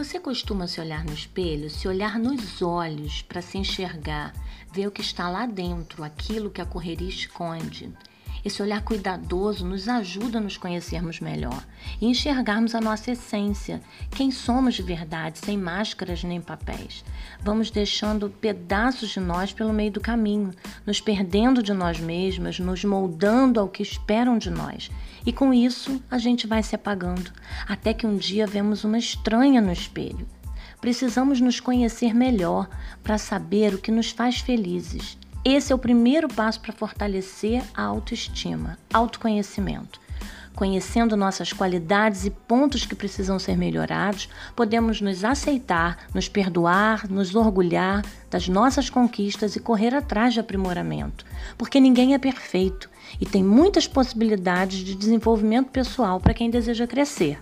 Você costuma se olhar no espelho, se olhar nos olhos para se enxergar, ver o que está lá dentro, aquilo que a correria esconde. Esse olhar cuidadoso nos ajuda a nos conhecermos melhor e enxergarmos a nossa essência, quem somos de verdade, sem máscaras nem papéis. Vamos deixando pedaços de nós pelo meio do caminho, nos perdendo de nós mesmas, nos moldando ao que esperam de nós. E com isso, a gente vai se apagando, até que um dia vemos uma estranha no espelho. Precisamos nos conhecer melhor para saber o que nos faz felizes esse é o primeiro passo para fortalecer a autoestima, autoconhecimento. Conhecendo nossas qualidades e pontos que precisam ser melhorados, podemos nos aceitar, nos perdoar, nos orgulhar das nossas conquistas e correr atrás de aprimoramento. Porque ninguém é perfeito e tem muitas possibilidades de desenvolvimento pessoal para quem deseja crescer.